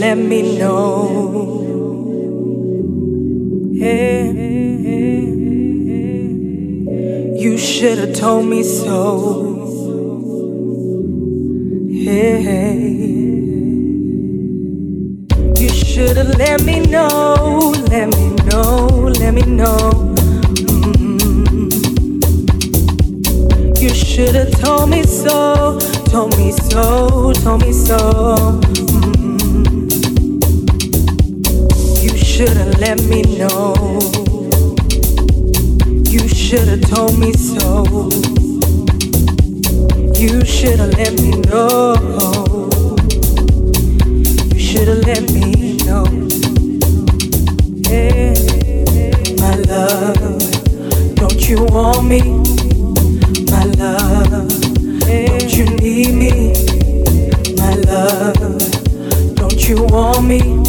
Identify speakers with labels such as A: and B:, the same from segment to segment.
A: Let me know. Yeah. You should have told me so. Yeah. You should have let me know, let me know, let me know. Mm-hmm. You should have told me so, told me so, told me so. Should have let me know. You should have told me so. You should have let me know. You should have let me know. Yeah, my love, don't you want me? My love, don't you need me? My love, don't you want me?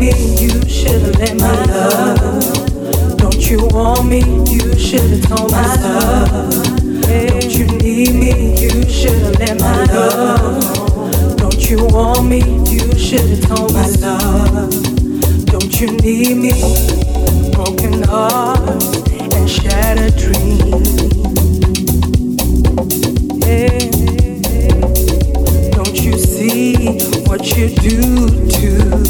A: Me? You should have let my love. Don't you want me? You should have told my love. Don't you need me? You should have let my love. Don't you want me? You should have told my love. Don't you need me? Broken heart and shattered dreams. Don't you see what you do to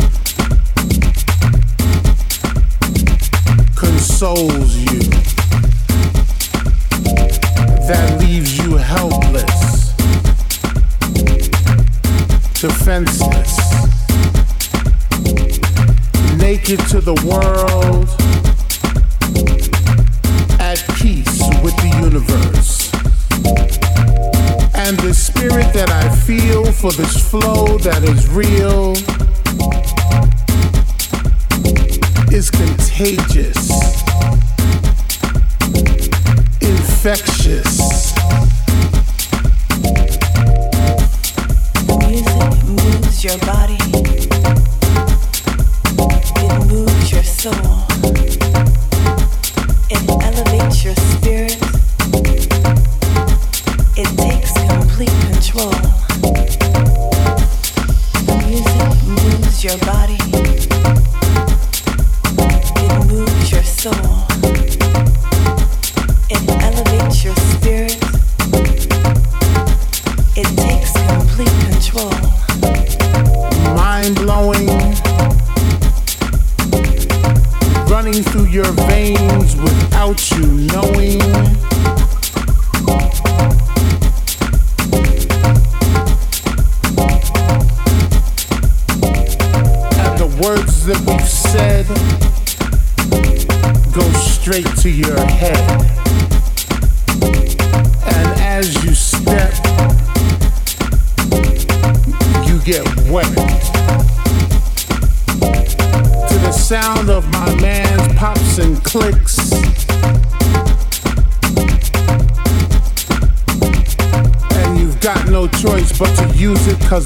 B: consoles you, that leaves you helpless, defenseless. Naked to the world, at peace with the universe. And the spirit that I feel for this flow that is real is contagious,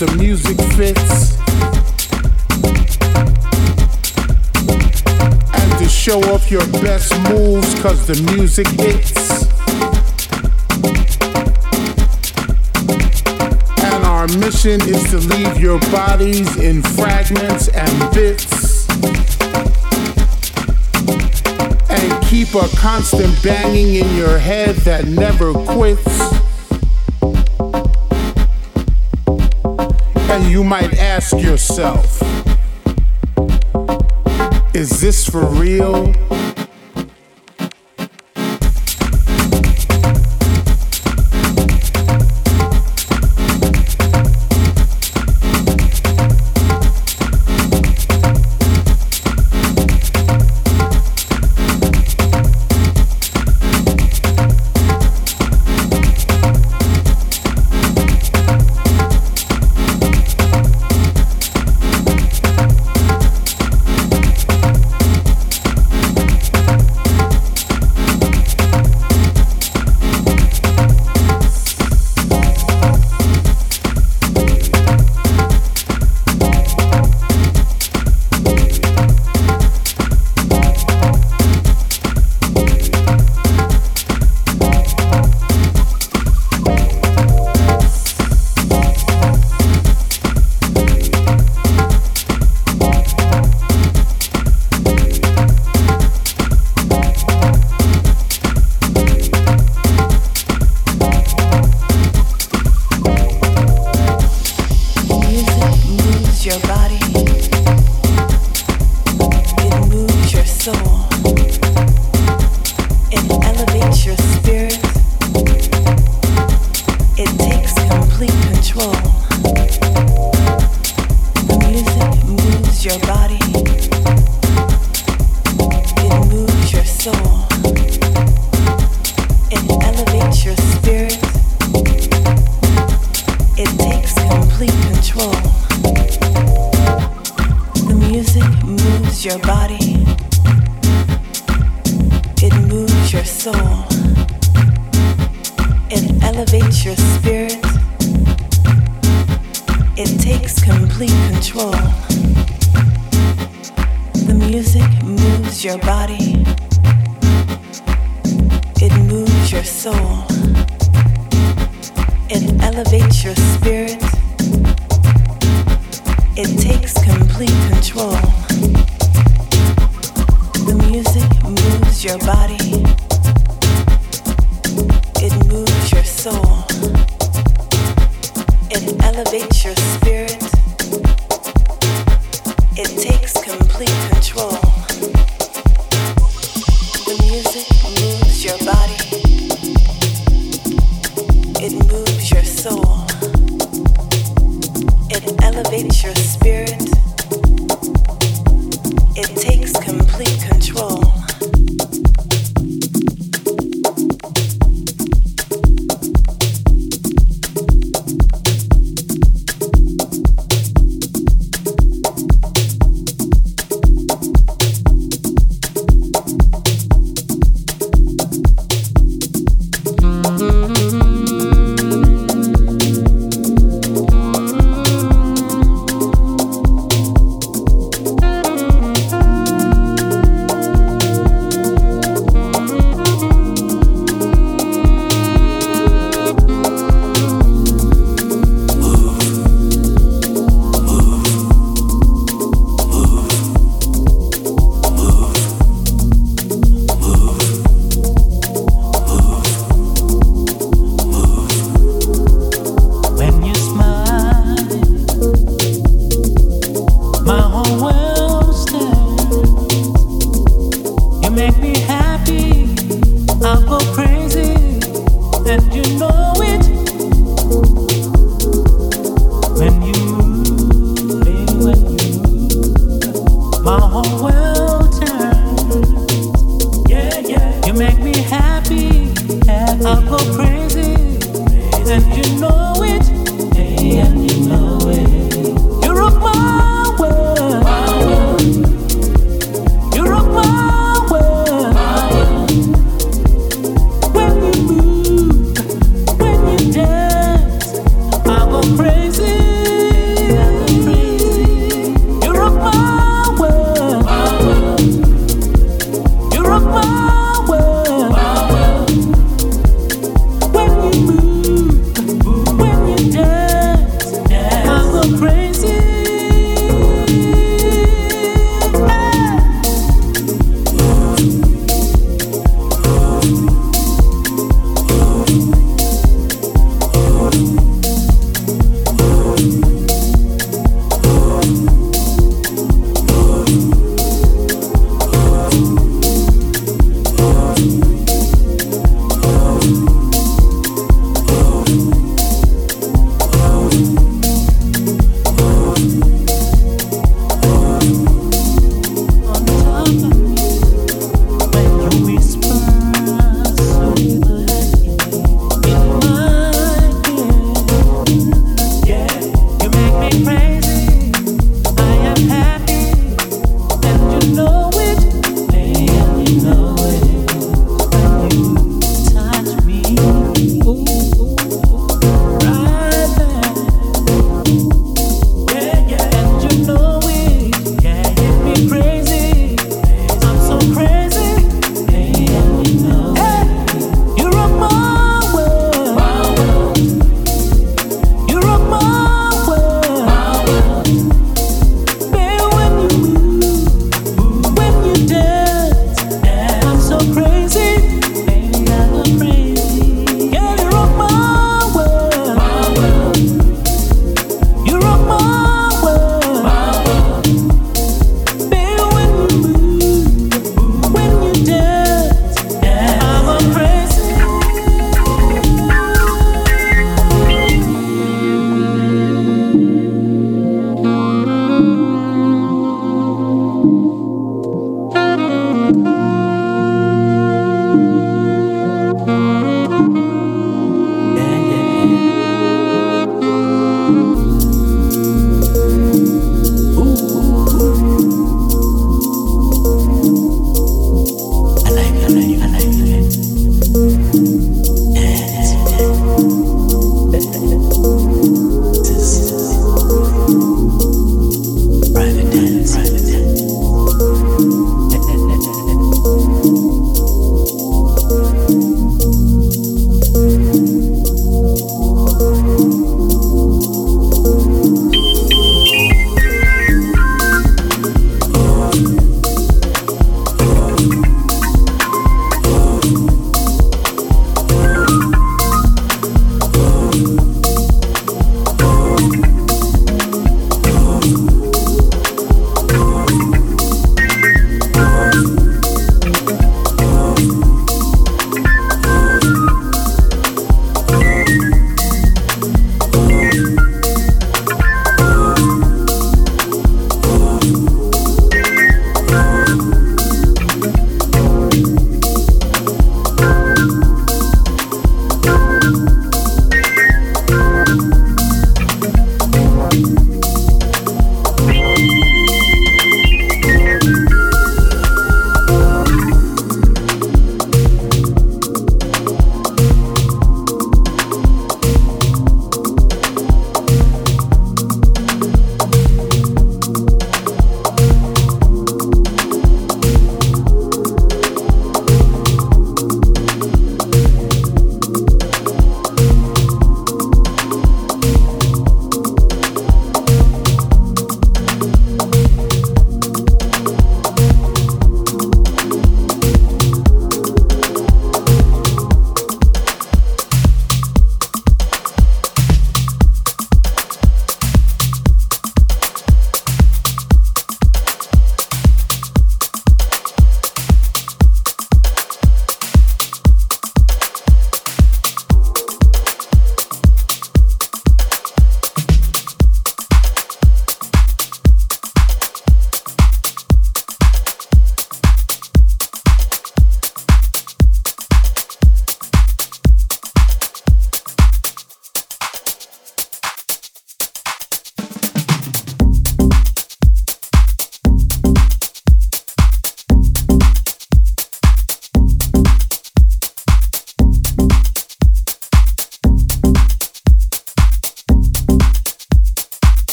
A: the music
B: fits. And to show off your best moves cause the music hits. And our mission is to leave your bodies in fragments and bits. And keep a constant banging in your head that never quits. You might ask yourself, is this for real?